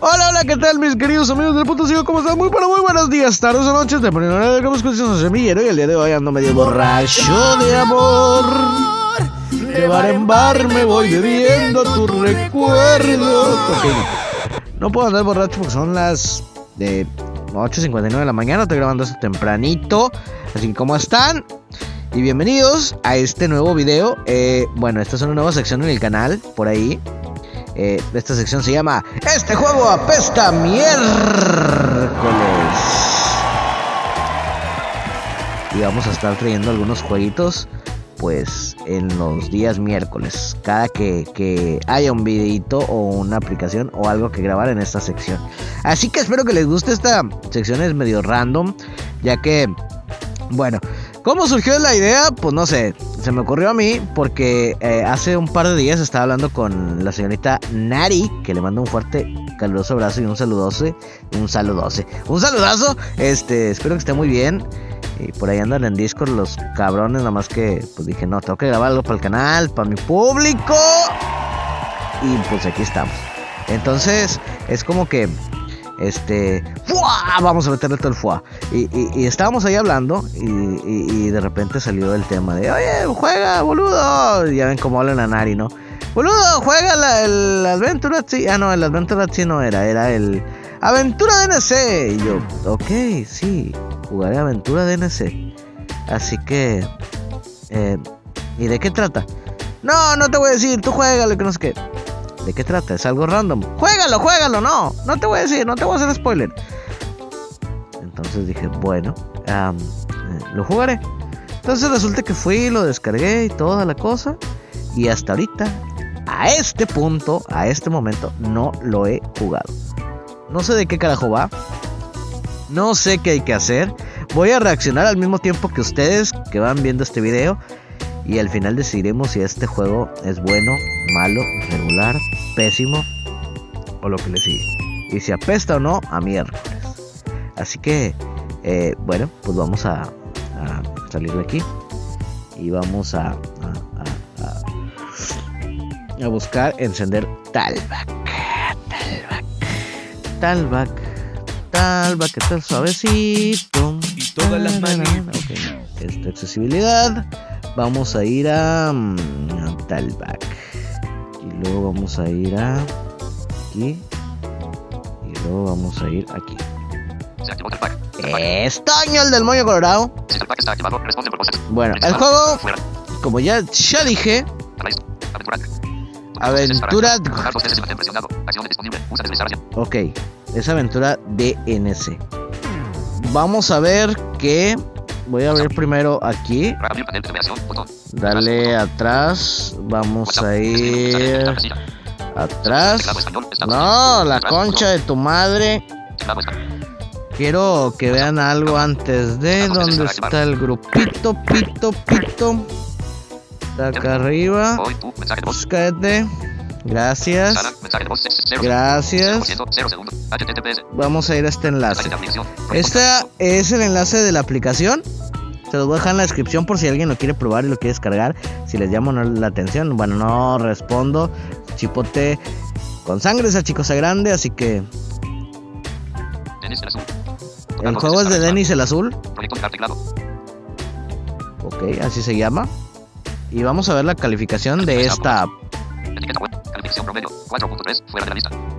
Hola, hola, ¿qué tal mis queridos amigos del puto sigo? ¿Cómo están? Muy pero muy buenos días, tardes o noches, de cómo escuchen su semillero. Y el día de hoy ando medio borracho de amor. De bar en bar me voy bebiendo tu recuerdo. Ok, no. No puedo andar borracho porque son las de 8.59 de la mañana. Estoy grabando esto tempranito. Así que, ¿cómo están? Y bienvenidos a este nuevo video. Eh, bueno, esta es una nueva sección en el canal, por ahí. Eh, esta sección se llama Este juego apesta miércoles. Y vamos a estar trayendo algunos jueguitos pues en los días miércoles. Cada que, que haya un videito o una aplicación o algo que grabar en esta sección. Así que espero que les guste esta sección, es medio random. Ya que, bueno, ¿Cómo surgió la idea? Pues no sé, se me ocurrió a mí porque eh, hace un par de días estaba hablando con la señorita Nari, que le mando un fuerte, caluroso abrazo y un saludose, un saludose, un saludazo. Este, espero que esté muy bien. Y por ahí andan en Discord los cabrones, nada más que pues dije, no, tengo que grabar algo para el canal, para mi público. Y pues aquí estamos. Entonces, es como que este, ¡fua! vamos a meterle todo el fuá. Y, estábamos ahí hablando y, de repente salió el tema de, oye, juega, boludo. ya ven cómo hablan a Nari, ¿no? Boludo, juega la, el Aventura Ah, no, el Aventura sí no era, era el Aventura DNC. Y yo, ok, sí, jugaré Aventura DNC. Así que, eh, ¿y de qué trata? No, no te voy a decir, tú juégalo, que no sé qué. ¿De qué trata? Es algo random. Juégalo, juégalo, no. No te voy a decir, no te voy a hacer spoiler. Entonces dije, bueno, eh, lo jugaré. Entonces resulta que fui, lo descargué y toda la cosa. Y hasta ahorita, a este punto, a este momento, no lo he jugado. No sé de qué carajo va. No sé qué hay que hacer. Voy a reaccionar al mismo tiempo que ustedes que van viendo este video y al final decidiremos si este juego es bueno, malo, regular, pésimo o lo que le sigue. Y si apesta o no a miércoles. Así que, eh, bueno, pues vamos a, salir de aquí y vamos a, a, a, buscar encender Talback. Talback. Talback. Talback, que está suavecito. Y todas las manos. Esta accesibilidad. Vamos a ir a, mm, Talback. Y luego vamos a ir a aquí. Y luego vamos a ir aquí. Estoño el del moño colorado. Bueno, el juego, como ya, ya dije, aventura. Ok, es aventura DNC. Vamos a ver qué Voy a abrir primero aquí. Dale atrás. Vamos a ir atrás. No, la concha de tu madre. Quiero que vean algo antes de dónde está el grupito, pito, pito. Está acá arriba. Cállate. Gracias. Gracias. Vamos a ir a este enlace. Este es el enlace de la aplicación. Se los voy a dejar en la descripción por si alguien lo quiere probar y lo quiere descargar. Si les llamo la atención, bueno, no respondo. Chipote con sangre esa chicosa grande, así que. El juego es de Denis el Azul. Ok, así se llama. Y vamos a ver la calificación de esta app.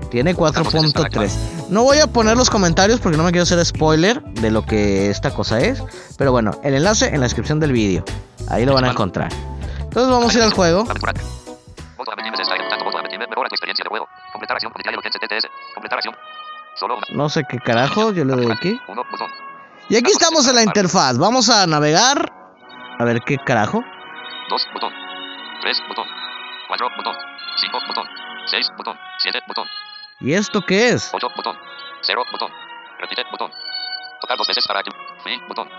Tiene 4.3. No voy a poner los comentarios porque no me quiero hacer spoiler de lo que esta cosa es. Pero bueno, el enlace en la descripción del vídeo. Ahí lo van a encontrar. Entonces vamos a ir al juego. No sé qué carajo, yo le doy aquí. Y aquí estamos en la interfaz. Vamos a navegar. A ver qué carajo. 2, botón. 3, botón. 4, botón. 5, botón. 6, botón. 7, botón. ¿Y esto qué es? 8, botón. 0, botón. Repite, botón. Tocar dos veces para activar. Fin, botón.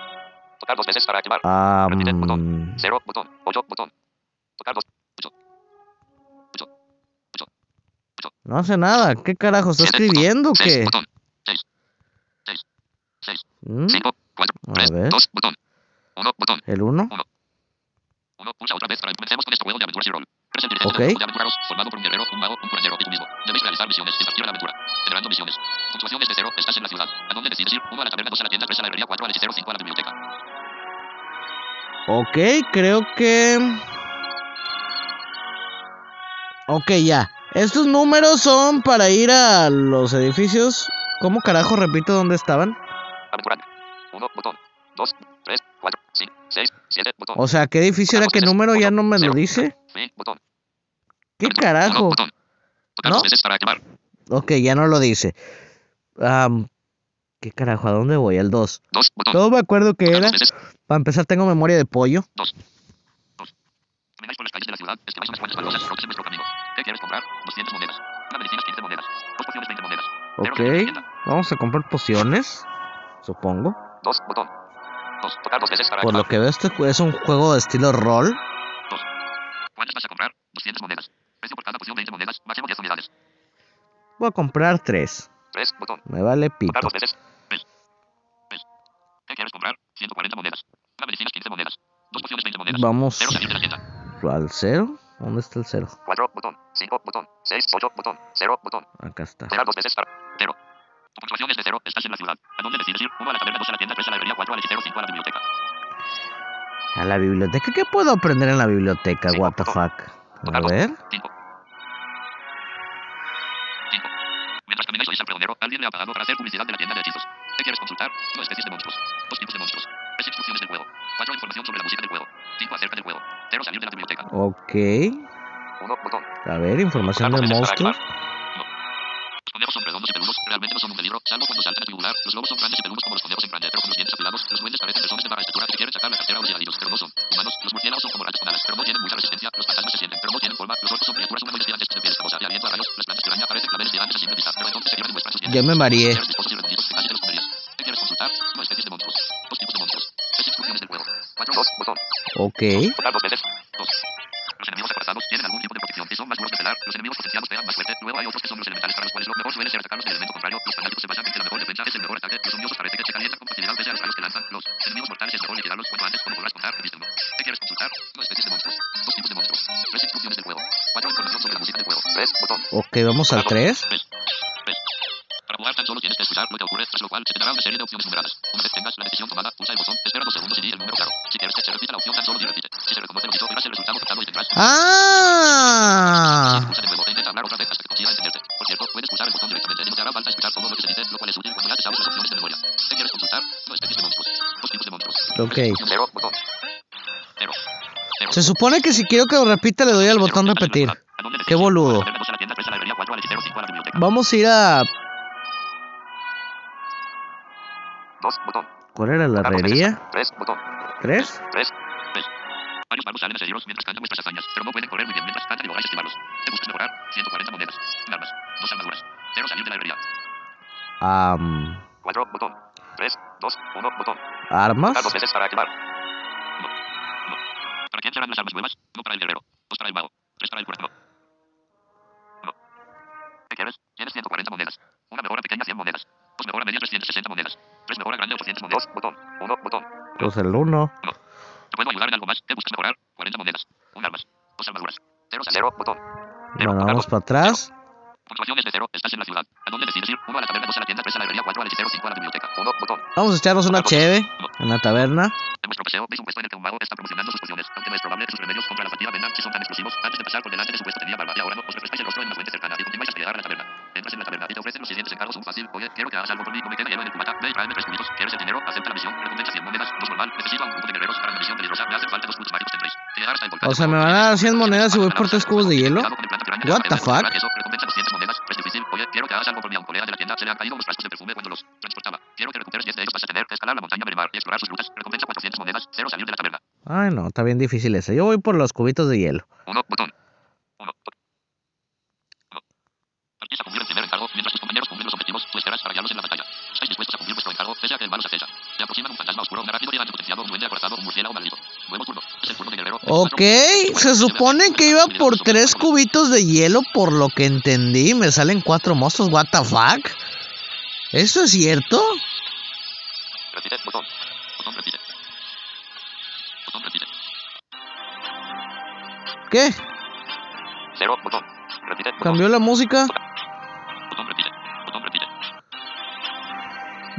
Tocar dos veces para activar. Um... Repite, botón. 0, botón. 8, botón. Tocar dos. 8. 8. 8. 8. No hace nada. ¿Qué carajo? ¿Está escribiendo o qué? Botón. 6. 6. 6. 5, 4, 3, 2, botón. 1, botón. ¿El 1? 1. Uno, pulsa otra vez para comencemos con este juego de aventuras y rol. Ok, formado por un guerrero, un mago, un curandero y tú mismo. Debéis realizar misiones y partir a la aventura. Generando misiones. Puntuación es de cero, estás en la ciudad. ¿A dónde decides ir? 1 a la taberna, 2 a la tienda, 3 a la herrería, 4 al hechicero, 5 a la biblioteca. Ok, creo que... Ok, ya. Estos números son para ir a los edificios. ¿Cómo carajo repito dónde estaban? Aventurar. 1, botón. 2, 3, 4, 5, 6, 7, botón. O sea, ¿qué edificio era? ¿Qué número? Ya no me lo dice. Fin, botón. ¿Qué carajo? Tocar ¿No? dos. Ok, ya no lo dice. Am, ¿Qué carajo? ¿A dónde voy? Al 2. 2, botón. No me acuerdo Tocar era. dos. Para empezar, tengo memoria de pollo. 2. 2. Camináis por las calles de la ciudad, esquiváis unas cuantas baldosas rojas en vuestro camino. ¿Qué quieres comprar? 200 monedas. Una medicina 15 monedas. Dos pociones 20 monedas. Cero Ok. Vamos a comprar pociones. Supongo. 2, botón. 2. Tocar dos veces para Por lo que veo, este es un juego de estilo rol. ¿Cuántas vas a comprar? 200 monedas. Precio por cada poción 20 monedas. Máximo 10 unidades. Voy a comprar 3. 3, botón. Me vale Tocar pito. dos veces. Ves. Ves. ¿Qué quieres comprar? 140 monedas. Una medicina 15 monedas. Dos pociones 20 monedas. Vamos Cero salir de la tienda. al 0. ¿Dónde está el 0? 4, botón. 5, botón. 6, 8, botón. 0, botón. Acá está. Cerrar dos veces para. Cero. Tu puntuación es de cero. Estás en la ciudad. ¿A dónde decides ir? 1 a la taberna, 2 a la tienda, 3 a la herrería, 4 al hechicero, 5 a la biblioteca. A la biblioteca. ¿Qué puedo aprender en la biblioteca? What the fuck. A ver. 5. 5. Mientras camináis oís al pregonero, alguien le ha pagado para hacer publicidad de la tienda de hechizos. ¿Qué quieres consultar? No especies de monstruos. Dos tipos de monstruos. Tres instrucciones del juego. 4 información sobre la música del juego. 5 acerca del juego. 0 salir de la biblioteca. Ok. 1 botón. A ver, información de monstruos. Los conejos son redondos y peludos. Realmente no son un peligro, salvo cuando saltan a tubular. Los lobos son grandes y peludos como los conejos en grande, pero con los dientes afilados. Los duendes parecen personas de baja estatura que quieren sacar la cartera a los cigarrillos, pero no son humanos. Los murciélagos son como rayos con alas, pero no tienen mucha resistencia. Los fantasmas se sienten, pero no tienen forma. Los orcos son 4, 2, botón. Ok. Los enemigos acorazados tienen algún tipo de protección y son más duros de pelar. Los enemigos potenciados pegan más fuerte. Luego hay otros que son los elementales para los cuales lo mejor suele ser atacarlos del elemento contrario. Los fanáticos se basan en que la mejor defensa es el mejor ataque. Los uniosos parece que se calientan con facilidad pese a los rayos que lanzan. Los enemigos mortales es mejor liquidarlos cuanto antes como podrás contar. Existe uno. ¿Qué quieres consultar? No especies de monstruos. Dos tipos de monstruos. Tres instrucciones del juego. Cuatro información sobre la música del juego. Tres, botón. Ok, vamos al 3. Ves. La taberna, dos a la tienda, tres a la herrería, cuatro al hechicero, cinco a la biblioteca. Vamos a ir a... Botón. ¿Cuál era la herrería? Tres, botón. ¿Tres? Am, Cuatro, botón. Tres, dos, uno, botón. ¿Armas? Dos veces para activar. No. No. ¿Para quién serán las armas nuevas? No para el guerrero. Dos para el mago. Tres para el curandero. No. ¿Qué quieres? Tienes 140 monedas. Una mejora pequeña 100 monedas. Dos mejora media 360 monedas. Tres mejora grande 800 monedas. Dos, botón. Uno, botón. Pues el 1. ¿Te puedo ayudar en algo más? ¿Te buscas mejorar? 40 monedas. Un armas. Dos armaduras. Cero, cero, botón. Cero, Bueno, vamos dos. para atrás. Puntuación es de cero. Estás en la ciudad. ¿A dónde decides ir? Uno a la taberna, dos a la tienda, tres a la herrería, cuatro al hechicero, cinco a la biblioteca. Uno, botón. Vamos a echarnos una cheve en la taberna. En vuestro paseo veis un puesto en el que un mago está promocionando sus pociones, aunque no es probable que sus remedios contra la fatiga si son tan. Antes de pasar por delante de su puesto tenía barba y ahora no os refrescáis el rostro en una fuente cercana y continuáis hasta llegar a la taberna. Entras en la taberna y te ofrecen los siguientes encargos un fácil. Oye, quiero que hagas algo por mí, no me queda hielo en el cubata. Ve y tráeme tres cubitos. ¿Quieres el dinero? Acepta la misión. Recompensa 100 monedas. Dos normal. Necesito a un grupo de guerreros para una misión peligrosa. Me hacen falta dos frutos mágicos tendréis. O sea, ¿me van a dar 100 monedas si voy por tres cubos de hielo? What the fuck? Está bien difícil ese. Yo voy por los cubitos de hielo. Uno, botón. Uno, botón. Uno. Partís a cumplir el primer encargo. Mientras tus compañeros cumplen los objetivos, tú esperas para guiarlos en la batalla. ¿Estáis dispuestos a cumplir vuestro encargo, pese a que el mal os acecha? Se aproximan un fantasma oscuro, un rápido gigante potenciado, un duende acorazado, un murciélago maldito. Nuevo turno. Es el turno de guerrero. Ok, se supone que iba por tres cubitos de hielo por lo que entendí. Me salen cuatro monstruos, what the fuck. ¿Eso es cierto? ¿Qué? 0, botón. Repite. botón. ¿Cambió la música? Botón.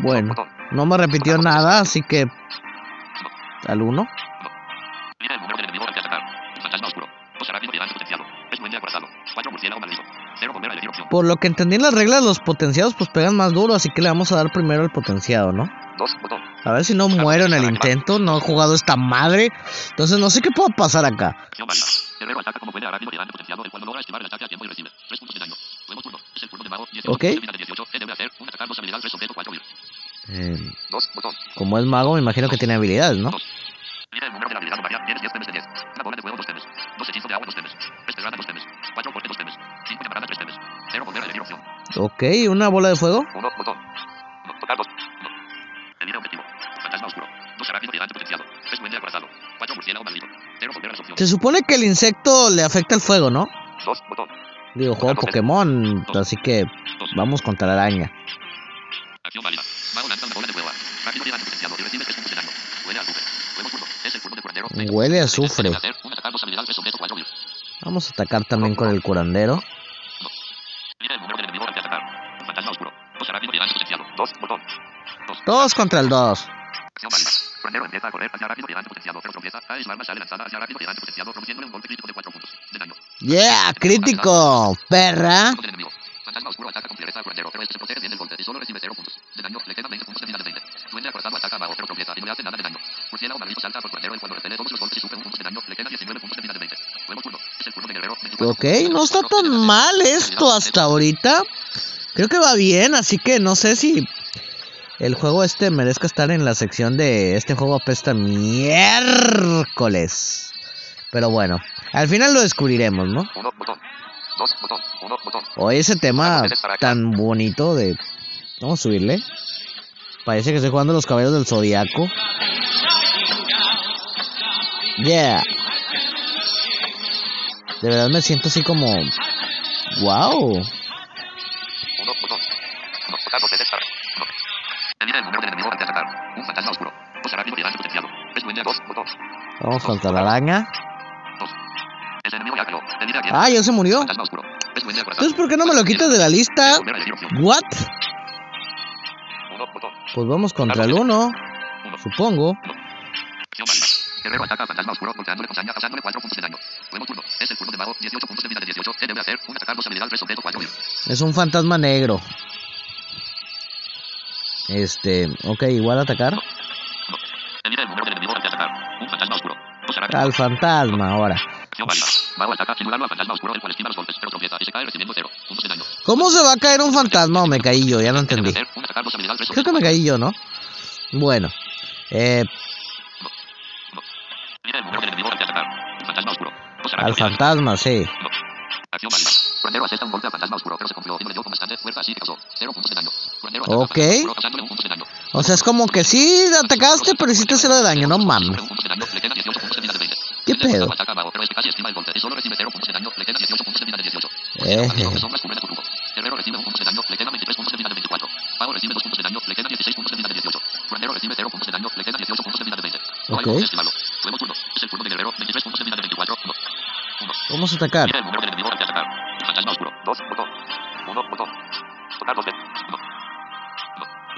Bueno, no me repitió nada, así que... Al 1. Mira el número del enemigo al que atacar. Fantasma oscuro. Cosa rápido y avance potenciado. Es duende acorazado. 4 murciélago maldito. 0 volver a elegir opción. Por lo que entendí en las reglas, los potenciados pues pegan más duro, así que le vamos a dar primero el potenciado, ¿no? 2, botón. A ver si no muero en el intento, no he jugado esta madre. Entonces no sé qué pueda pasar acá. Rápido potenciado, el cual no logra el ataque a tiempo y recibe 3 puntos de daño. Nuevo turno. Es el turno de mago. 18. Ok. Termina de 18. Él debe hacer un atacar dos habilidades 3 objeto 4 Eh, 2, botón. como es mago, me imagino que tiene habilidades, ¿no? Mira el número de la habilidad varia. Tienes 10 temes de 10. Una bola de fuego, 2 temes. 2 hechizos de agua, 2 temes. Pestrada, 2 temes. 4 corte, 2 temes. 5 llamarada, 3 temes. 0 volver a elegir opción. Ok, una bola de fuego. 1, botón. No, 2. No. Elige objetivo. Fantasma oscuro. 2 rápido y avance potenciado. 3 duende acorazado. 4 murciélago maldito. Se supone que el insecto le afecta el fuego, ¿no? 2, botón. Digo, juego Pokémon, así que vamos contra la araña. Acción válida. Mago lanza una bola de fuego. Rápido y avance potenciado y recibe 3 puntos de daño. Huele a azufre. Nuevo turno. Es el turno de curandero. Huele a azufre. Debe hacer un atacar dos habilidades 3 objeto 4 Vamos a atacar también con el curandero. Mira el número del enemigo al que atacar. Fantasma oscuro. Cosa rápido y avance potenciado. 2, botón. 2. Todos contra el 2. Acción válida. Curandero empieza a correr hacia rápido potenciado, produciéndole un golpe crítico de 4 puntos de daño. Yeah, crítico, perra. Turno del enemigo. Fantasma oscuro ataca con fiereza al curandero, pero este se protege bien del golpe y solo recibe 0 puntos de daño. Le quedan 20 puntos de vida de 20. Duende acorazado ataca a mago, pero tropieza y no le hace nada de daño. Murciélago maldito salta por curandero y cuando repele todos los golpes y sufre un punto de daño, le quedan 19 puntos de vida de 20. Nuevo turno. Es el turno de guerrero. 24 Ok, no está tan mal esto hasta ahorita. Creo que va bien, así que no sé si el juego este merezca estar en la sección de este juego apesta miércoles. Pero bueno, al final lo descubriremos, ¿no? 1, botón. 2, botón. 1, botón. O ese tema tan bonito de... Vamos a subirle. Parece que estoy jugando los caballos del zodiaco. Yeah. De verdad me siento así como... Wow. Vamos contra la araña. 2. Ese enemigo ya creó. Elige a 10. Ah, ya se murió. Entonces, ¿por qué no me lo quitas de la lista? What? 1, botón. Pues vamos contra el 1, 1. supongo. Acción válida. Guerrero ataca a fantasma oscuro golpeándole con saña, causándole 4 puntos de daño. Nuevo turno. Es el turno de mago. 18 puntos de vida de 18. Él debe hacer un atacar dos habilidades 3 objeto 4 Es un fantasma negro. Este, ok, igual atacar. Puntos de daño. ¿Cómo se va a caer un fantasma o me caí yo? Ya no entendí. Debe hacer un atacar dos habilidades 3 Creo que me caí yo, ¿no? Bueno. Eh, fantasma al fantasma, sí. Acción válida. Curandero asesta un golpe a fantasma oscuro, pero se confió y no le dio con bastante fuerza, así que causó 0 puntos de daño. Curandero ataca a Ok. fantasma oscuro, causándole un punto de daño. O sea, es como que sí atacaste, pero hiciste cero de daño, no mames. Pedo? acorazado ataca a mago, pero casi esquiva el golpe y solo recibe 0 puntos de daño, le quedan 18 puntos de vida de 18. Maldito de sombras cubre de Kurubo. Guerrero recibe un punto de daño, le quedan 23 puntos de vida de 24. Pago recibe 2 puntos de daño, le quedan 16 puntos de vida de 18. Curandero recibe 0 puntos de daño, le quedan 18 puntos de vida de 20. No hay Ok. forma de esquivarlo. Nuevo turno. Es el turno de guerrero, 23 puntos de vida de 24. 1. 1. Vamos a atacar. Mira el número del enemigo ante atacar. Fantasma oscuro. 2, botón. 1, botón. Tocar dos veces. 1.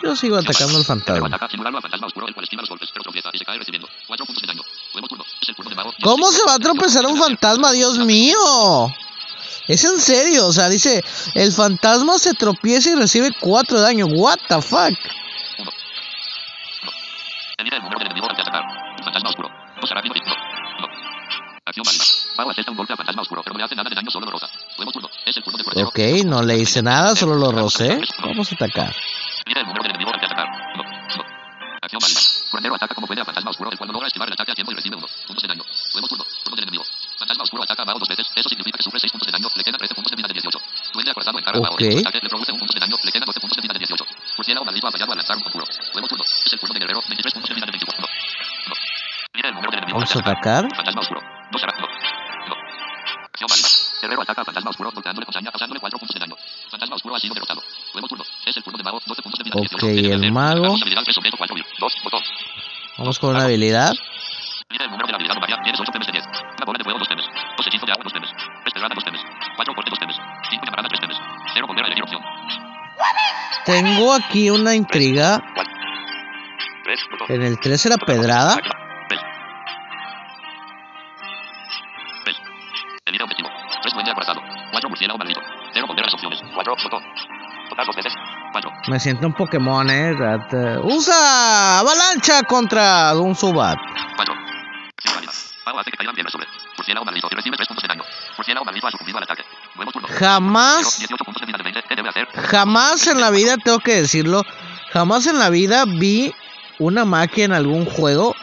Yo sigo atacando al fantasma. ataca sin dudarlo a fantasma oscuro, el cual esquiva los golpes, pero tropieza y se cae recibiendo 4 puntos de daño. Nuevo turno. Es el turno de mago. ¿Cómo se va a tropezar un fantasma? Dios mío. Es en serio, o sea, dice, el fantasma se tropieza y recibe 4 de daño. What the fuck? Fantasma oscuro. Ok, no le hice nada, solo lo rocé. Vamos a atacar. Mira el número del enemigo ante atacar. No. No. Acción válida. Curandero ataca como puede a fantasma oscuro, el cual no logra esquivar el ataque a tiempo y recibe uno. Puntos de daño. Nuevo turno. Turno del enemigo. Fantasma oscuro ataca a mago dos veces. Eso significa que sufre 6 puntos de daño. Le quedan 13 puntos de vida de 18. Duende acorazado encara a mago. Ok. Su ataque le produce un punto de daño. Le quedan 12 puntos de vida de 18. Murciélago maldito ha fallado al lanzar un conjuro. Nuevo turno. Es el turno de guerrero. 23 puntos de vida de 24. No. No. Mira el número del enemigo Vamos a atacar. Fantasma oscuro. Dos será. No. No. Acción válida. Guerrero ataca a fantasma oscuro golpeándole con saña, causándole 4 puntos de daño. Fantasma oscuro ha sido derrotado. Nuevo turno. Es el turno de mago. 12 puntos de vida. Ok, 18. Debe el mago. Vamos con una habilidad. Tengo aquí una intriga. 3, botón. En el 3 era pedrada. Bell. Bell. Elige objetivo. 3 duende acorazado. 4 murciélago maldito. 0 volver a las opciones. 4, botón. Tocar dos veces. 4. Me siento un Pokémon, eh. Usa avalancha contra un Subat. 4. Acción válida. Pago hace que caigan piedras sobre. Murciélago maldito. Y recibe 3 puntos de daño. Murciélago maldito ha ataque. Jamás 18 puntos de vida de 20. ¿Qué debe hacer? Jamás en la vida, tengo que decirlo, jamás en la vida vi una magia en algún juego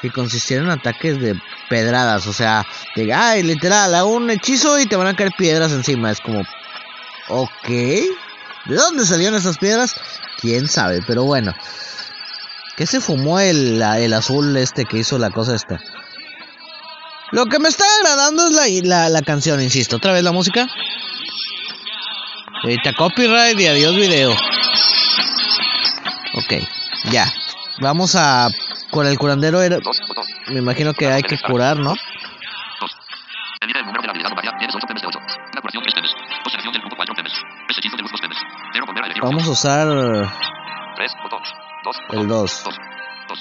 que consistiera en ataques de pedradas. O sea, de, ay, literal, hago un hechizo y te van a caer piedras encima. Es como, ok, ¿de dónde salieron esas piedras? Quién sabe, pero bueno. ¿Qué se fumó el, el azul este que hizo la cosa esta? Lo que me está agradando es la, la, la canción, insisto. Otra vez la música. Ahorita copyright y adiós video. Ok, ya. Vamos a... Con el curandero era... 2, botón. Me imagino que hay que curar, ¿no? 2. Elige el número de la habilidad varia. Tienes 8 temes de 8. Una curación 3 temes. Dos selección del grupo 4 temes. Tres hechizo de luz 2 temes. 0 volver a elegir Vamos a usar 3, botón. 2, el 2. 2. 2.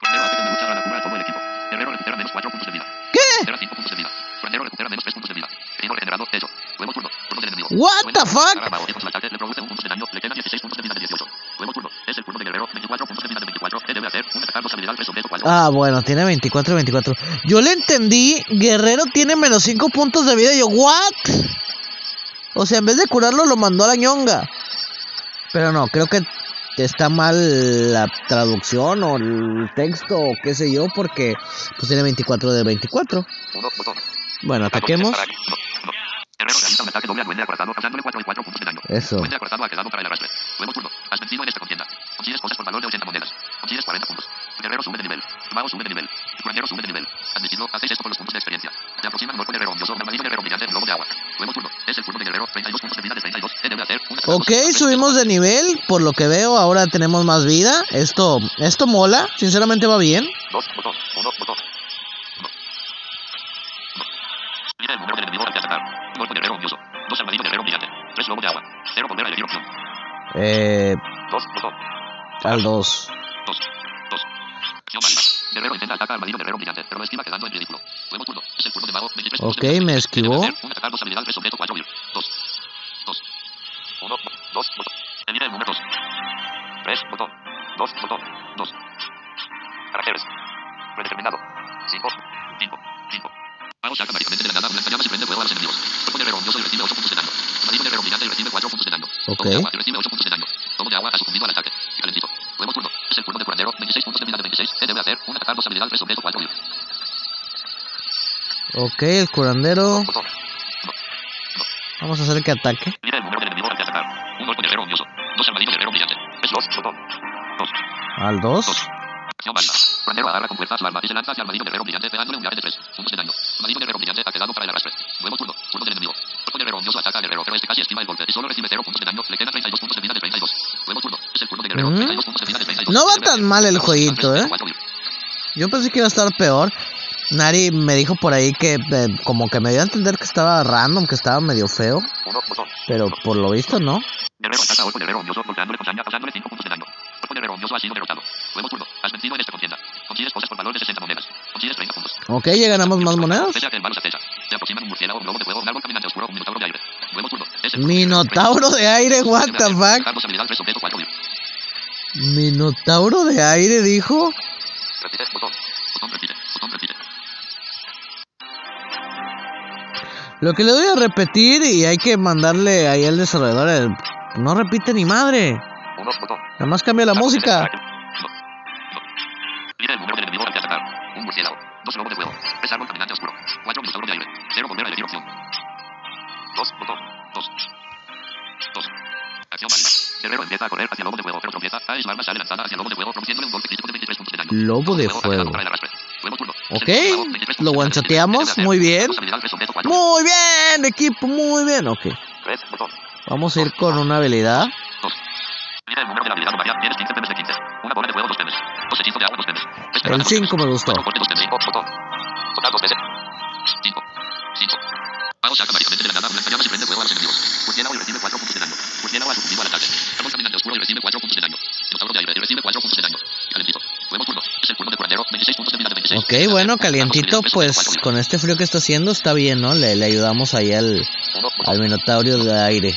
Curandero hace que me lucha a la cura a todo el equipo. Guerrero recupera menos 4 puntos de vida. ¿Qué? Recupera 5 puntos de vida. Curandero recupera menos 3 puntos de vida. Herido regenerado, hecho. Nuevo turno. Turno del enemigo. What the fuck? para abajo, y con su ataque le produce un punto de daño. Le quedan 16 puntos de vida de 18. Nuevo turno. Es el turno de guerrero. 24 puntos de vida de 24. ¿Qué debe hacer? Un atacar dos habilidades 3 sobre 4. Ah, bueno, tiene 24, 24. Yo le entendí, Guerrero tiene menos 5 puntos de vida. Y yo, ¿what? O sea, en vez de curarlo, lo mandó a la ñonga. Pero no, creo que está mal la traducción o el texto o qué sé yo, porque pues tiene 24 de 24. 1, botón. Bueno, ataquemos. Para- subimos de nivel, por lo que veo, ahora tenemos más vida. Esto, esto mola, sinceramente va bien. Dos, botón, uno, botón. Mira el número del enemigo al atacar. Golpe guerrero odioso. Dos armadillo guerrero brillante. Tres lobo de agua. Cero volver a elegir opción. Eh, Dos, botón. al 2. Dos. Dos. Acción válida. Guerrero intenta atacar armadillo guerrero brillante, pero lo esquiva quedando en ridículo. Nuevo turno. Es el turno de mago. 23 puntos Ok, me ¿Qué esquivó. Un atacar dos habilidades 3 sobre 4 2, botón. Añade números. 3, botón. 2, botón. 2. Caracteres. Predeterminado. 5, 5, 5. Pago saca de la nada blanca llamas y prende a los enemigos. De regombioso y recibe 8 puntos de daño. Y recibe 4 puntos de daño. Okay. De agua y recibe 8 puntos de daño. Tomo de agua ha ataque. Calentito. Es el turno de curandero. 26 puntos de vida de debe hacer? Un atacar, habilidad. Ok, el curandero. Vamos a hacer que ataque. Al 2. Acción válida. Curandero agarra con fuerza su arma y se lanza hacia armadillo guerrero brillante pegándole un viaje de 3 puntos de daño. Armadillo guerrero brillante ha quedado para el arrastre. Nuevo turno. Turno del enemigo. Cuerpo guerrero ondioso ataca al guerrero, pero este casi esquiva el golpe y solo recibe 0 puntos de daño. Le quedan 32 puntos de vida de 32. Nuevo turno. Es el turno de guerrero. Mm. 32 puntos de vida de 32. No va tan mal el jueguito, ¿eh? Yo pensé que iba a estar peor. Nari me dijo por ahí que eh, como que me dio a entender que estaba random, que estaba medio feo. Pero por lo visto no. Guerrero ataca a Orco Guerrero ondioso golpeándole con saña, Ha sido derrotado. Nuevo turno. Has vencido en esta contienda. Consigues cosas por valor de 60 monedas. Consigues 30 puntos. Ok, ya ganamos más monedas. Pese a que el malo se acecha. Se aproximan un murciélago, un globo de fuego, un árbol caminante oscuro, un minotauro de aire. Nuevo turno. Es el turno de Minotauro de aire, what the fuck. Atacar habilidad 3 sobre 4 huir. Minotauro de aire, dijo. Repite, botón. Botón repite, botón repite. Lo que le doy a repetir y hay que mandarle ahí al desarrollador. el- No repite ni madre. Botón. Nada más cambia la música. No. No. Mira el número del enemigo al que atacar. Un murciélago. Dos lobos de fuego. Tres árbol caminante oscuro. Cuatro minotauros de aire. Cero volver a elegir opción. Dos, botón. Dos. Dos. Acción válida. Guerrero empieza a correr hacia lobo de fuego, pero tropieza. A su arma sale lanzada hacia lobo de fuego, produciéndole un golpe crítico de 23 puntos de daño. Lobo de ha quedado fuego. para el arrastre. Nuevo turno. Ok, Es el turno de mago, 23 lo hacer muy bien. Muy bien, equipo, muy bien. Ok, vamos a ir con una habilidad. El pegadas, dos 5 me gustó. Cuatro cortes, dos temes. Cinco, botón. Tocar dos veces. Cinco. Cinco. Pago saca mágicamente de la nada blanca llamas y prende fuego a los enemigos. Murciélago y recibe cuatro puntos de Murciélago ha sucumbido al ataque. Árbol caminante oscuro y recibe 4 puntos de daño. Minotauro de aire y recibe 4 puntos de daño. Calentito. Nuevo turno. Es el turno de curandero. 26 puntos de vida de 26. Ok, bueno, calientito, pues con este frío que está haciendo está bien, ¿no? Le, le ayudamos ahí al, al Minotauro de aire.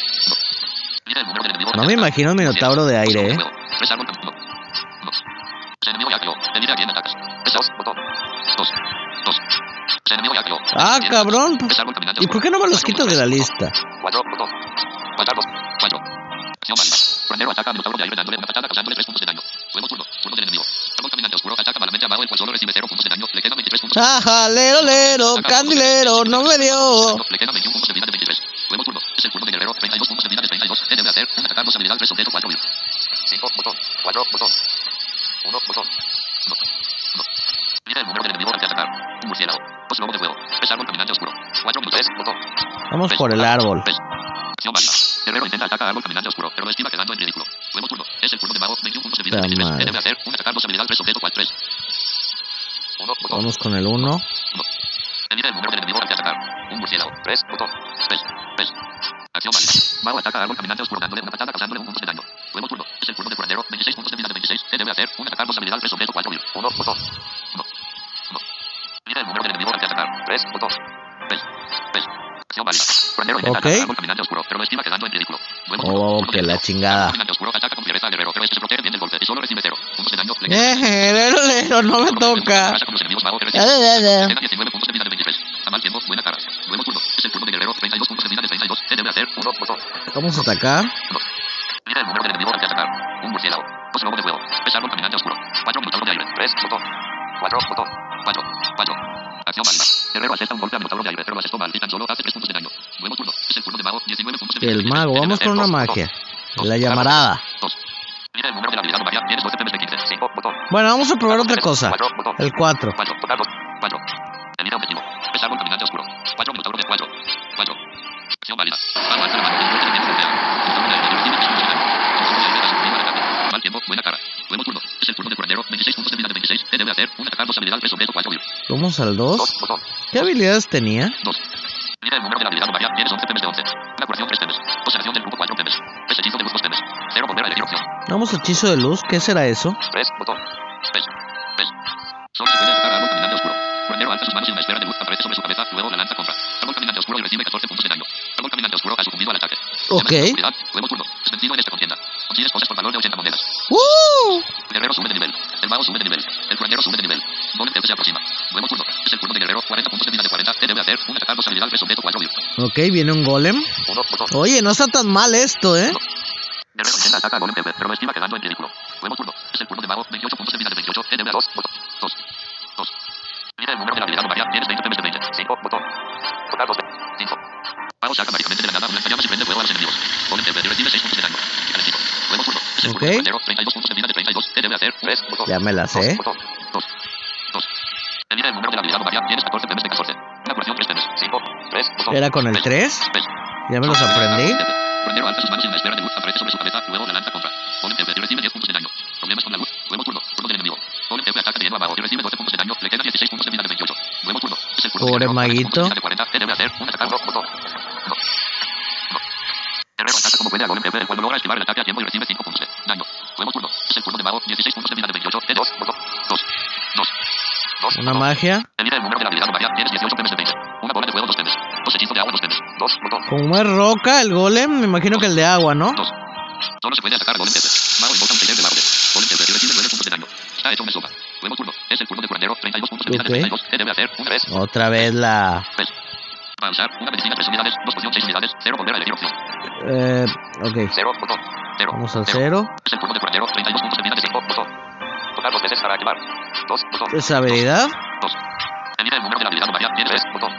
No me imagino un Minotauro de aire, ¿eh? Cual solo recibe 0 puntos de daño. Le quedan 23 puntos. Ajá, lero, lero, candilero, no me dio. Le quedan 21 puntos de vida de 23. Nuevo turno. Es el turno de guerrero. 32 puntos de vida de 32. ¿Qué debe hacer? Un atacar dos habilidad 3 objeto 4 5 botón. 4 botón. 1 botón. 1. 1. Mira el número del enemigo al que atacar. Un murciélago. Dos lobo de fuego. Es árbol caminante oscuro. 4 minutos. botón. Vamos por el árbol. Pes. Acción válida. Guerrero intenta atacar a árbol caminante oscuro, pero lo estima quedando en ridículo. Nuevo turno. Es el turno de mago. 21 puntos de vida de Ta 23. madre. ¿Qué debe hacer? Un atacar dos habilidad 3 objeto 4 3. 1 botón. Vamos con el 1. Elige el número del enemigo al que atacar. Un murciélago. 3, botón. Pes, pes. Acción válida. Mago ataca a árbol caminante oscuro dándole una patada causándole un punto de daño. Nuevo turno. Es el turno de curandero. 26 puntos de vida de 26. ¿Qué debe hacer? Un atacar dos habilidad 3 objeto 4 1 botón. 3, botón. Acción válida. Árbol caminante oscuro, pero lo estima quedando en ridículo. Nuevo turno. Oh, que la chingada. Árbol caminante oscuro ataca con fiereza al guerrero, pero este se protege bien del golpe y solo recibe 0 puntos de daño. Eh, no me toca. Arrasa con los enemigos mago que recibe Ya, ya, ya. Quedan 19 puntos de vida de 23. A mal tiempo, buena cara. Nuevo turno. Es el turno de guerrero. 32 puntos de vida de 32. ¿Qué debe hacer? 1 botón. Vamos a atacar. Mira el número del enemigo al que atacar. Un murciélago. Dos lobo de fuego. Es árbol caminante oscuro. 4 minotauro de aire. 3 botón. 4 botón. 4. 4. Acción. Guerrero asesta un golpe a de aire, pero lo asestó mal y tan solo hace 3 puntos de daño. Nuevo turno. Es el turno de mago. 19 puntos de vida. de El 23. mago, ¿Qué vamos con una magia. La llamarada. 2. Mira el número de la habilidad María. Tienes 12 PMs de 15. 5 botón. Bueno, vamos a probar otra cosa. 4 botón. El 4. 4, tocar 2, 4. Elimina objetivo. Es árbol caminante oscuro. 4 minotauro de 4. 4. Acción válida. Mago alza la mano. El golpe de viento golpea. Minotauro de aire y recibe 3 puntos de daño. Minotauro de aire da sucumbido al ataque. Mal tiempo, buena cara. Nuevo turno. Es el turno de curandero. 26 puntos de vida de 26. ¿Qué debe hacer? Un atacar dos habilidad 3 objeto 4 vir. Vamos al 2, 2. botón. ¿Qué habilidades tenía? 2. Mira el número de la habilidad María. Tienes 11 PMs de 11. Una curación 3 PMs. Observación del grupo 4 PMs. Es hechizo de luz 2 PMs. 0 volver a elegir opción. Vamos a hechizo de luz. ¿Qué será eso? 3, botón. Pes. Pes. Solo se puede atacar a árbol caminante oscuro. Curandero alza sus manos y una esfera de luz aparece sobre su cabeza, luego la lanza contra. Árbol caminante oscuro y recibe 14 puntos de daño. Árbol caminante oscuro ha sucumbido al ataque. Ok. Llamas de oscuridad, Nuevo turno. Es vencido en esta contienda. Consigues cosas por valor de 80 monedas. ¡Uh! Guerrero sube de nivel. El mago sube de nivel. El curandero sube de nivel. Golem Tepe se aproxima. Nuevo turno. Es el turno de guerrero. 40 puntos de vida de 40. ¿Qué debe hacer? Un atacar dos habilidad 3 objeto 4 vir. Ok, viene un golem. 1, botón. Oye, no está tan mal esto, ¿eh? Guerrero intenta atacar a Golem Tepe, pero lo estima quedando en ridículo. Nuevo turno. Es el turno de mago. 28 puntos de vida de 28. ¿Qué debe hacer? 2, botón. 2. 2. Mira el número de la habilidad María. Tienes 20 PMs de 20. 5, botón. Tocar 2 de 5. Mago saca mágicamente de la nada un lanzallamas y prende fuego a los enemigos. Golem Tepe y recibe 6 puntos de daño. Calentito. Nuevo turno. Es el Ok. turno de curandero. 32 puntos de vida de 32. ¿Qué debe hacer? 3, botón. Ya me la sé. Era con el 3. Pes. Ya me los aprendí. Curandero alza sus manos y una esfera de luz aparece sobre su cabeza, luego la lanza contra. Golem Tepe y recibe 10 puntos de daño. Problemas con la luz. Nuevo turno. Turno del enemigo. Golem Tepe ataca de lleno a mago y recibe 12 puntos de daño. Le quedan 16 puntos de vida de 28. Nuevo turno. Es el turno de Pobre guerrero, 40 maguito. puntos de vida de 40. ¿Qué debe hacer? Un atacar no, botón. No. No. Guerrero ataca como puede a Golem Tepe, el cual logra esquivar el ataque a tiempo y recibe 5 puntos de daño. Nuevo turno. Es el turno de mago. 16 puntos de vida de 28. T2, botón. 2. 2. 2. Una magia. Como es roca el golem, me imagino que el de agua, ¿no? 2. Solo se puede atacar Golem Tepe. Mago invoca un taller de mago. Golem Tepe y recibe 9 puntos de daño. Está hecho una sopa. Nuevo turno. Es el turno de curandero. 32 puntos de vida Ok. de 32. ¿Qué debe hacer? Un 3. Otra vez la... Pes. Va a usar una medicina 3 unidades. 2 poción 6 unidades. 0 volver a elegir opción. Eh, ok. 0, botón. 0. Vamos al 0. Es el turno de curandero. 32 puntos de vida de 5. Botón. Tocar dos veces para activar. 2, botón. Esa habilidad. 2. Elige el número de la habilidad María. Tiene 3. Botón.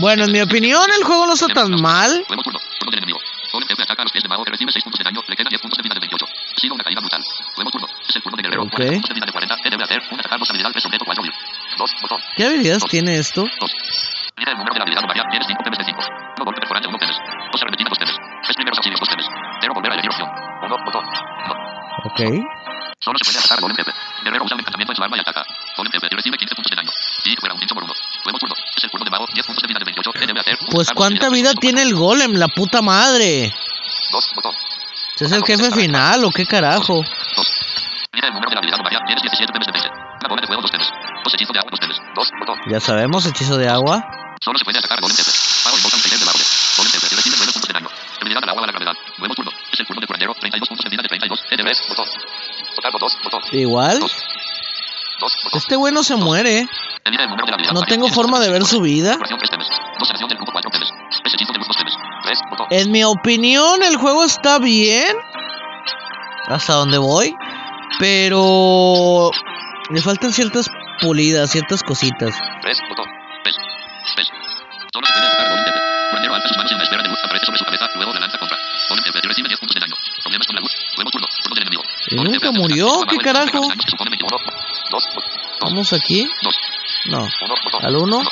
Bueno, en mi opinión, el juego no está tan mal. Nuevo turno. Turno del enemigo. Golem Tepe ataca a los pies de mago que recibe 6 puntos de daño. Le quedan 10 puntos de vida de 28. Ha sido una caída brutal. Nuevo turno. Es el turno de guerrero. Ok. 40 puntos de vida de 40. ¿Qué debe hacer? Un atacar dos habilidad 3 objeto 4 vir. 2. Botón. ¿Qué habilidades tiene esto? 2. Mira el número de la habilidad María. Tienes 5 PMs de 5. 1 golpe perforante 1 PMs. 2 arremetina 2 PMs. 3 primeros auxilios 2 PMs. 0 volver a elegir opción. 1. Botón. No. Ok. Solo se puede atacar Golem Tepe. Guerrero usa un encantamiento en su arma y ataca. Golem y recibe 15 puntos de daño. Y fuera un 5 por 1. Nuevo turno. Es el turno de mago. mago, 10 puntos de vida de 28. ¿Qué debe hacer? Pues cuánta vida tiene el golem, la puta madre. 2, botón. ¿Es el jefe final o qué carajo? 2. Mira el número de la habilidad María, tienes 17 temes de 20. Una bola de fuego, 2 temes. Dos hechizos de agua, 2 temes. 2, botón. Ya sabemos, hechizo de agua. Solo se puede atacar golem. Igual. 2, botón. Este güey no se muere. No tengo forma de ver su vida. Duración, 3 temes. Dos acción del grupo, 4 temes. Es hechizo de luz, 2 temes. 3, botón. En mi opinión, el juego está bien. Hasta donde voy. Pero le faltan ciertas pulidas, ciertas cositas. Nunca murió? ¿Qué carajo? los daños que supone 21. 2, Vamos aquí. 2, No. 1. Al uno. Uno.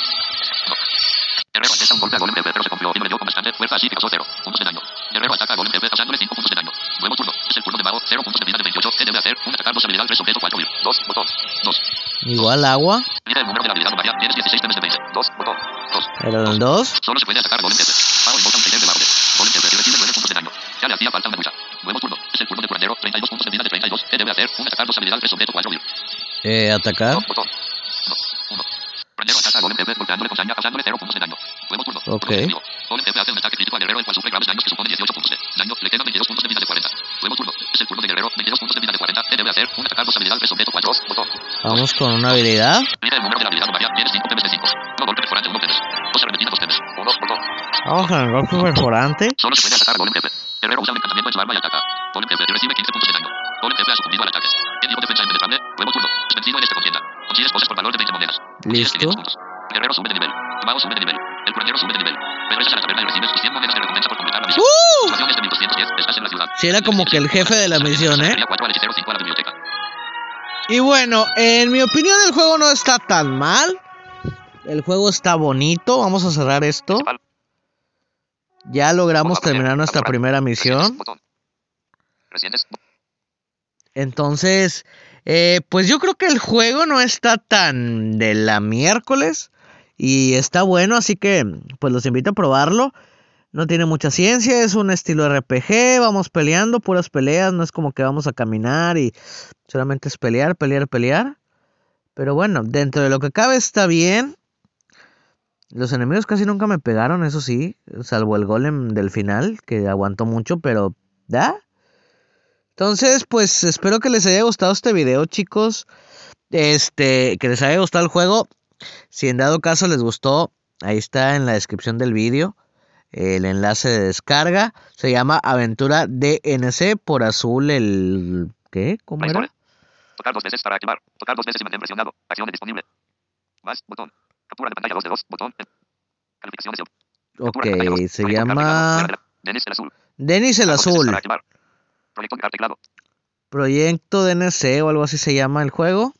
Guerrero atenta un golpe a golem jefe, pero se confió y no le dio con bastante fuerza, así que causó 0 puntos de daño. Guerrero ataca a golem jefe, causándole 5 puntos de daño. Nuevo turno. Es el turno de mago, 0 puntos de vida de 28. ¿Qué debe hacer? Un atacar dos habilidad 3 objeto 4 2, botón. 2. Igual agua. Mira el número de la habilidad María, tienes 16 temes de 20. 2, botón. 2. Era el 2. Solo se puede atacar golem jefe. Pago invoca un taller del árbol. Golem jefe recibe 9 puntos de daño. Ya le hacía falta una lucha. Nuevo turno. De curandero, 32 puntos de vida de 32. ¿Qué debe hacer? Un atacar dos habilidad 3 objeto 4 Eh, atacar. 1, botón. 1, 1. Curandero ataca a golem jefe, golpeándole con saña, causándole 0 puntos de daño. Nuevo turno. Ok. Golem jefe hace un ataque crítico al guerrero, el cual sufre graves daños que supone 18 puntos de daño. Le quedan 22 puntos de vida de 40. Nuevo turno. Es el turno de guerrero, 22 puntos de vida de 40. ¿Qué debe hacer? Un atacar dos habilidad 3 objeto 4 botón. Vamos con una habilidad. Mira el número de la habilidad María, tienes 5 temes de 5. No golpe perforante, 1 temes. Dos arremetida, 2 temes. 1, botón. Vamos con el golpe perforante. Solo se puede atacar a golem jefe. Guerrero usa un encantamiento en su arma y ataca. Golem jefe recibe 15 puntos de daño. Golem jefe ha sucumbido al ataque. Quien dijo defensa impenetrable, nuevo turno. Es vencido en esta contienda. Consigues cosas por valor de 20 monedas. Consigues Listo. 500 puntos. Guerrero sube de nivel. Mago sube de nivel. El curandero sube de nivel. Regresas a la taberna y recibes tus 100 monedas de recompensa por completar la misión. ¡Uh! Situación es de 1210. Estás en la ciudad. Sí, era como que el jefe de la misión, ¿eh? Sería 4 al hechicero, 5 a la biblioteca. Y bueno, en mi opinión el juego no está tan mal. El juego está bonito. Vamos a cerrar esto. Principal. Ya logramos terminar nuestra primera misión. Entonces, eh, pues yo creo que el juego no está tan de la miércoles. Y está bueno, así que pues los invito a probarlo. No tiene mucha ciencia, es un estilo RPG, vamos peleando, puras peleas, no es como que vamos a caminar y solamente es pelear, pelear, pelear. Pero bueno, dentro de lo que cabe está bien. Los enemigos casi nunca me pegaron, eso sí, salvo el golem del final, que aguantó mucho, pero ¿da? Entonces, pues espero que les haya gustado este video, chicos. Este, que les haya gustado el juego. Si en dado caso les gustó, ahí está en la descripción del vídeo el enlace de descarga. Se llama Aventura DNC por azul el ¿qué? ¿Cómo era? Tocar dos veces para activar. Tocar dos veces y mantener presionado. Acciones disponible. Más, botón. Captura de pantalla 2 de 2, botón. Calificación de Ok, de se llama. Denis el azul. Denis el azul. Proyecto carteclado. Proyecto DNC o algo así se llama el juego.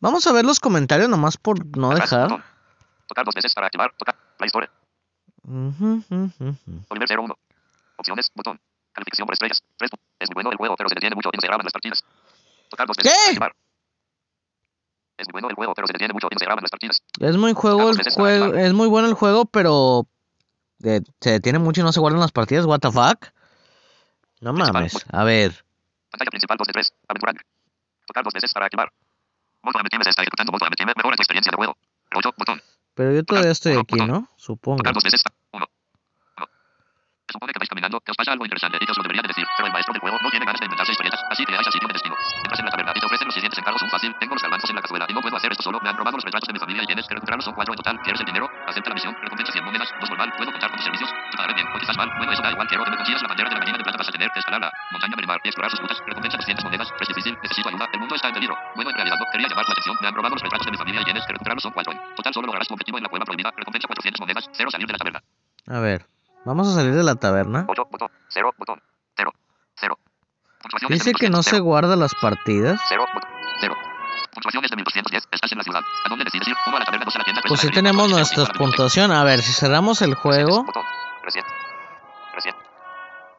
Vamos a ver los comentarios nomás por no dejar. Tocar dos veces para activar. Tocar. Play Store. Ujú, ujú, ujú. Oliver 01. Opciones, botón. Calificación por estrellas. 3. Es muy bueno el juego, pero se detiene mucho y no se graban las partidas. Tocar dos veces ¿Qué? para activar. Es muy bueno el juego, pero se detiene mucho y no se graban las partidas. Es muy juego el juego, es muy bueno el juego, pero eh, se detiene mucho y no se guardan las partidas. What the fuck? No mames. A ver. Pantalla principal 2 de 3. Aventurar. Tocar dos veces para activar. Modo Ametime se está ejecutando. Modo Ametime mejora tu experiencia de juego. 8. Botón. Pero yo todavía estoy aquí. ¿no? Supongo. Tocar dos veces. 1. 1. Supone que vais caminando, que os pasa algo interesante y que os lo debería de decir, pero el maestro del juego no tiene ganas de inventarse historietas, así que llegáis al sitio de destino. Entras en la taberna y te ofrecen los siguientes encargos un fácil. Tengo los garbanzos en la cazuela y no puedo hacer esto solo. Me han robado los retratos de mi familia y tienes que recuperarlos. Son 4 en total. ¿Quieres el dinero? Acepta la misión. Recompensa 100 monedas. 2 normal. ¿Puedo contar con tus servicios? Te pagaré bien. O quizás mal. Bueno, eso da igual. Quiero que me consigas la bandera de la gallina de plata. Vas a tener que escalar la montaña Merimar y explorar sus rutas. Recompensa 200 monedas. Es difícil. Necesito ayuda. El mundo está en peligro. Bueno, en realidad no quería llamar la atención. Me han robado los retratos de mi familia y tienes que recuperarlos. Son 4 en total. Solo lograrás tu objetivo en la cueva prohibida. Recompensa 400 monedas. 0 salir de la taberna. A ver. Vamos a salir de la taberna. 8. Botón. 0. Botón. 0. 0. Puntuación Dice que no se guarda las partidas. 0. Botón. 0. Puntuación es de 1210. Estás en la ciudad. ¿A dónde decides ir? 1 a la taberna, 2 a la tienda, 3 Pues galería, tenemos 4 a la nuestra puntuación. A ver, si cerramos el juego.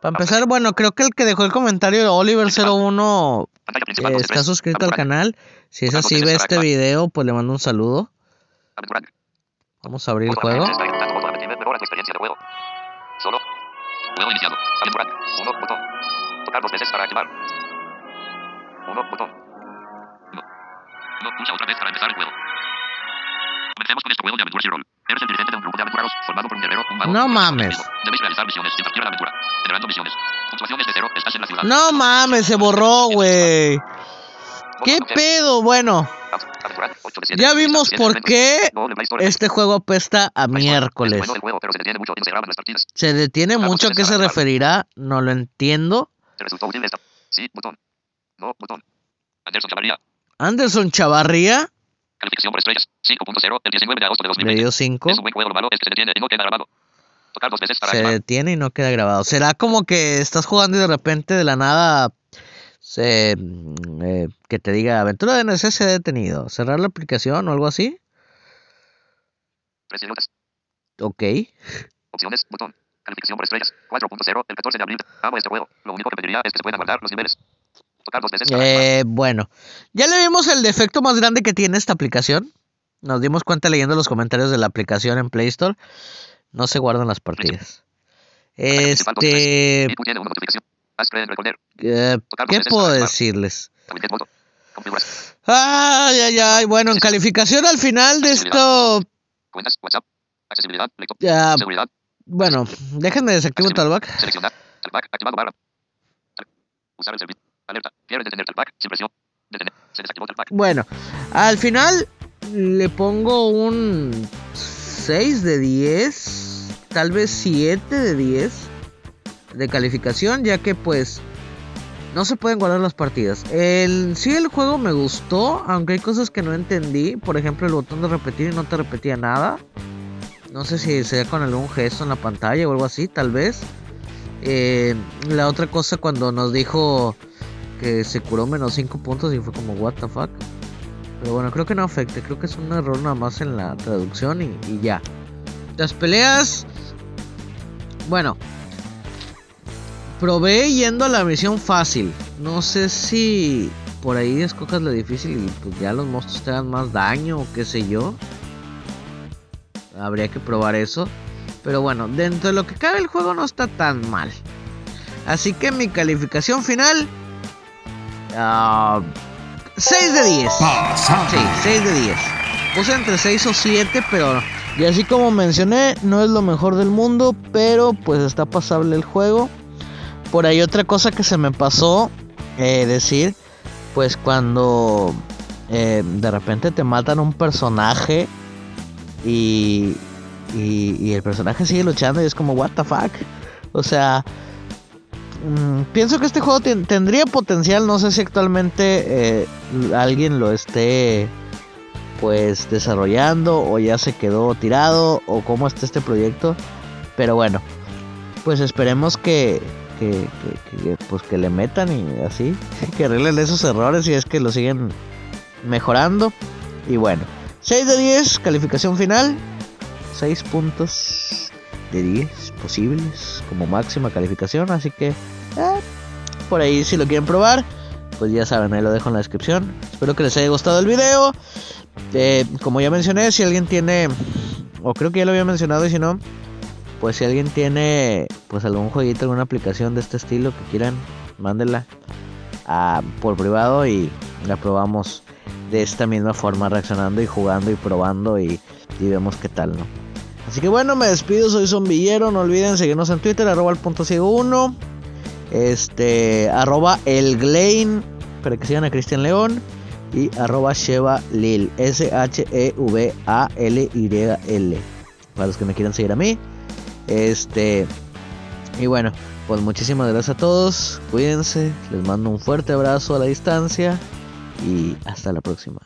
Para empezar, bueno, creo que el que dejó el comentario, Oliver01, Pantalla principal, eh, dos de está suscrito al canal. Si es así, ve este video, pues le mando un saludo. Vamos a abrir el juego. Juego iniciado. Aventura. Uno. Botón. Tocar dos veces para activar. Uno. Botón. No. No. Pulsa otra vez para empezar el juego. Comencemos con este juego de aventuras y rol. Eres el dirigente de un grupo de aventureros formado por un guerrero, un mago. No mames. Debéis realizar misiones y partir a la aventura. Generando misiones. Puntuación es de cero. Estás en la ciudad. No mames, se borró, güey. ¿Qué pedo? Bueno, Ya vimos por qué este juego apesta a Es miércoles. se detiene mucho a qué se referirá, no lo entiendo. Anderson Chavarría. Calificación por estrellas. 5.0 el 19 de agosto de le 2020. dio 5. Es un buen juego, lo malo es que se detiene y no queda grabado. Tocar dos veces para Se detiene y no queda grabado. ¿Será como que estás jugando y de repente de la nada se, mm, eh, que te diga aventura de NC se ha detenido? ¿Cerrar la aplicación o algo así? Ok. Opciones, botón. Calificación por estrellas. 4.0 el 14 de abril. Amo este juego. Lo único que pediría es que se puedan guardar los niveles. Tocar dos veces. Eh, bueno, ya le vimos el defecto más grande que tiene esta aplicación. Nos dimos cuenta leyendo los comentarios de la aplicación en Play Store. No se guardan las partidas. Este, Eh, ¿qué puedo decirles? Ay, ay, ay. Bueno, en calificación al final de esto, ya, bueno, déjenme desactivar Talback. Seleccionar. Talkback. Activado barra. Usar el servicio. Alerta. Quiere detener Talkback. Sin presión. Detener. Se desactivó. Bueno, al final le pongo un 6 de 10, tal vez 7 de 10 de calificación, ya que pues no se pueden guardar las partidas. El, sí, el juego me gustó, aunque hay cosas que no entendí. Por ejemplo, el botón de repetir y no te repetía nada. No sé si sea con algún gesto en la pantalla o algo así, tal vez. Eh, la otra cosa cuando nos dijo que se curó menos 5 puntos y fue como, what the fuck. Pero bueno, creo que no afecta, creo que es un error nada más en la traducción y ya. Las peleas, bueno, probé yendo a la misión fácil. No sé si por ahí escojas la difícil y pues ya los monstruos te dan más daño o qué sé yo. Habría que probar eso. Pero bueno, dentro de lo que cabe el juego no está tan mal. Así que mi calificación final... ah, 6 de 10. Sí, 6 de 10. Puse entre 6 o 7, pero... Y así como mencioné, no es lo mejor del mundo, pero pues está pasable el juego. Por ahí otra cosa que se me pasó eh, decir, pues cuando eh, de repente te matan un personaje y, y, el personaje sigue luchando y es como, what the fuck. O sea, mm, pienso que este juego ten- tendría potencial, no sé si actualmente eh, alguien lo esté pues desarrollando o ya se quedó tirado o cómo está este proyecto. Pero bueno, pues esperemos que, que, pues que le metan y así, que arreglen esos errores y es que lo siguen mejorando. Y bueno, 6 de 10, calificación final, 6 puntos de 10 posibles como máxima calificación, así que eh, por ahí si lo quieren probar, pues ya saben, ahí lo dejo en la descripción. Espero que les haya gustado el video. Eh, como ya mencioné, si alguien tiene, o creo que ya lo había mencionado y si no, pues si alguien tiene pues algún jueguito, alguna aplicación de este estilo que quieran, mándenla a- por privado y la probamos de esta misma forma, reaccionando y jugando y probando y, y vemos qué tal, ¿no? Así que bueno, me despido, soy Zombillero, no olviden seguirnos en Twitter, arroba el punto ciego 1, este, arroba el Glain, para que sigan a Cristian León, y arroba Sheva Lil, S-H-E-V-A-L-Y-L, para los que me quieran seguir a mí. Este, y bueno, pues muchísimas gracias a todos, cuídense, les mando un fuerte abrazo a la distancia y hasta la próxima.